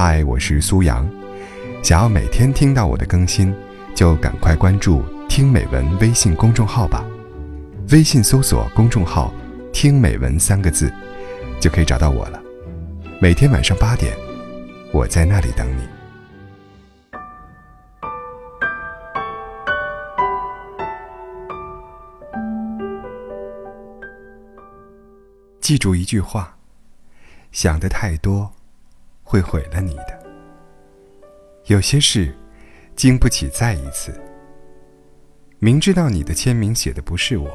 嗨，我是苏阳。想要每天听到我的更新，就赶快关注“听美文”微信公众号吧。微信搜索公众号“听美文”三个字，就可以找到我了。每天晚上八点，我在那里等你。记住一句话：想的太多，会毁了你的。有些事，经不起再一次。明知道你的签名写的不是我，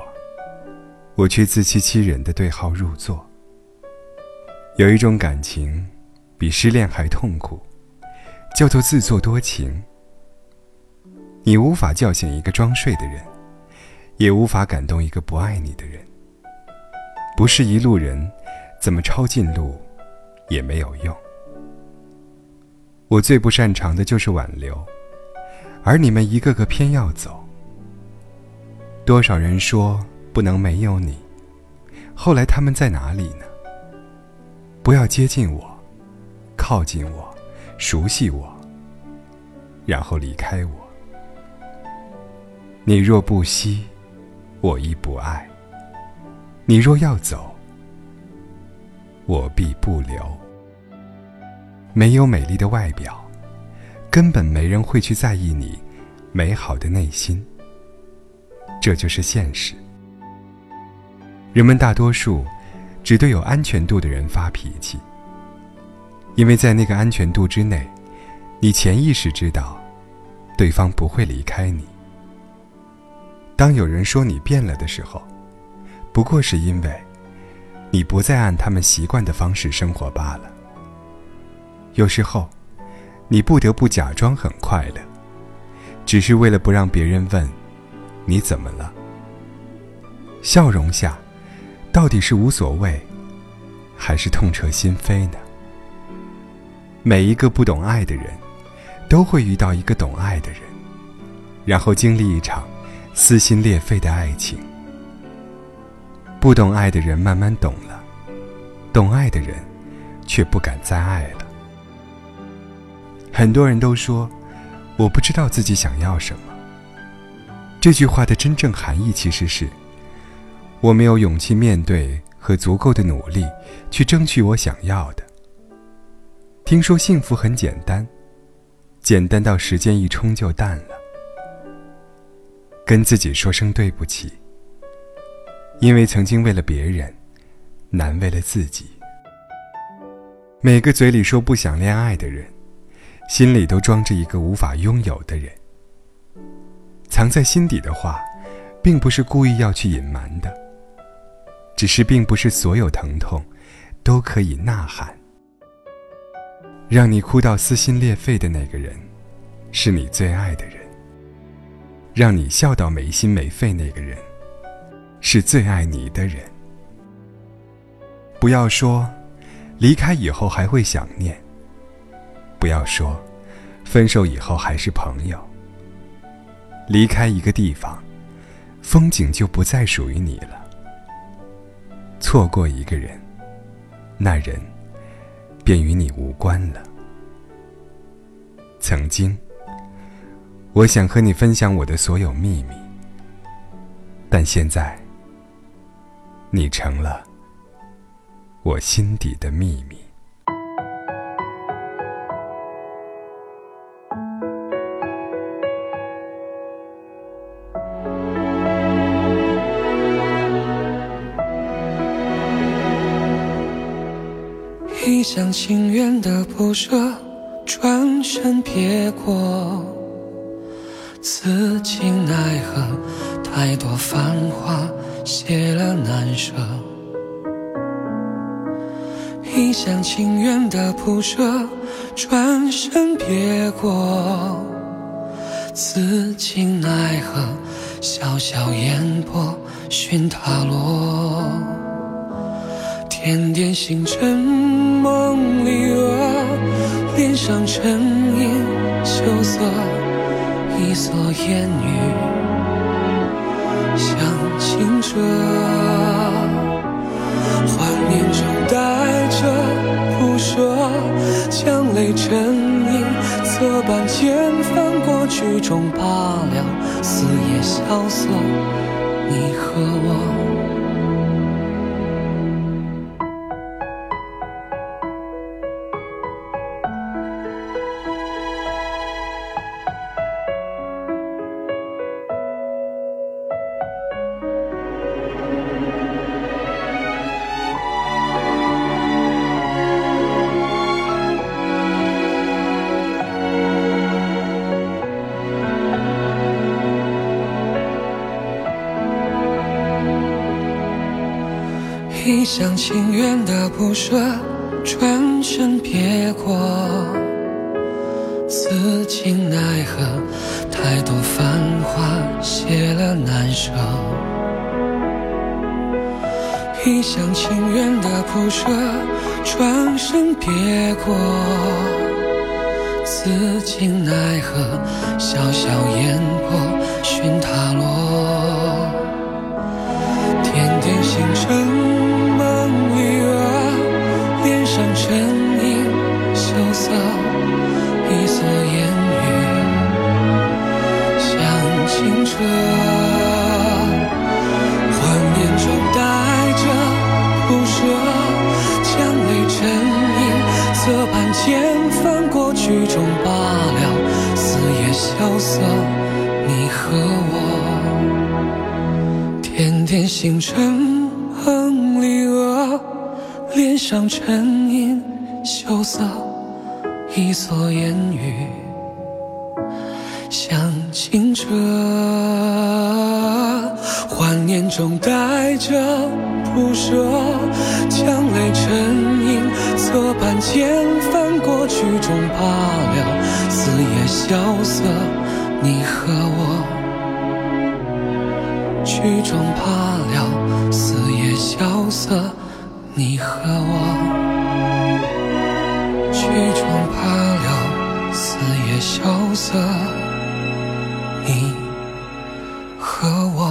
我却自欺欺人的对号入座。有一种感情，比失恋还痛苦，叫做自作多情。你无法叫醒一个装睡的人，也无法感动一个不爱你的人。不是一路人，怎么抄近路，也没有用。我最不擅长的就是挽留，而你们一个个偏要走。多少人说不能没有你，后来他们在哪里呢？不要接近我，靠近我，熟悉我，然后离开我。你若不惜，我亦不爱。你若要走，我必不留。没有美丽的外表，根本没人会去在意你美好的内心。这就是现实。人们大多数只对有安全度的人发脾气，因为在那个安全度之内，你潜意识知道，对方不会离开你。当有人说你变了的时候，不过是因为，你不再按他们习惯的方式生活罢了。有时候，你不得不假装很快乐，只是为了不让别人问，你怎么了。笑容下，到底是无所谓，还是痛彻心扉呢？每一个不懂爱的人，都会遇到一个懂爱的人，然后经历一场撕心裂肺的爱情。不懂爱的人慢慢懂了，懂爱的人却不敢再爱了。很多人都说，我不知道自己想要什么。这句话的真正含义其实是，我没有勇气面对和足够的努力去争取我想要的。听说幸福很简单，简单到时间一冲就淡了。跟自己说声对不起。因为曾经为了别人，难为了自己。每个嘴里说不想恋爱的人，心里都装着一个无法拥有的人。藏在心底的话，并不是故意要去隐瞒的，只是并不是所有疼痛，都可以呐喊。让你哭到撕心裂肺的那个人，是你最爱的人。让你笑到没心没肺那个人。是最爱你的人。不要说，离开以后还会想念。不要说，分手以后还是朋友。离开一个地方，风景就不再属于你了。错过一个人，那人便与你无关了。曾经，我想和你分享我的所有秘密，但现在。你成了我心底的秘密。一厢情愿的不舍，转身别过，此情奈何，太多繁华。谢了难舍，一厢情愿的不舍，转身别过，此情奈何，潇潇烟波寻他落，点点星辰梦里额，脸上沉吟羞涩，一蓑烟雨。想清澈，怀念中带着不舍，将泪沉吟，侧半间翻过曲终罢了，四野萧瑟，你和我。一厢情愿的不舍，转身别过，此情奈何？太多繁华谢了难舍。一厢情愿的不舍，转身别过，此情奈何？潇潇烟波寻他落，点点星辰。一蓑烟雨，向清澈。怀念中带着不舍，江泪成影，色伴千帆过。曲终罢了，四野萧瑟，你和我。点点星辰，梦离娥，恋上沉吟，羞涩。一蓑烟雨向清澈，幻念中带着不舍，将泪沉吟，侧半间。过去终罢了，四野萧瑟，你和我。曲终罢了，四野萧瑟，你和我。曲终萧瑟，你和我。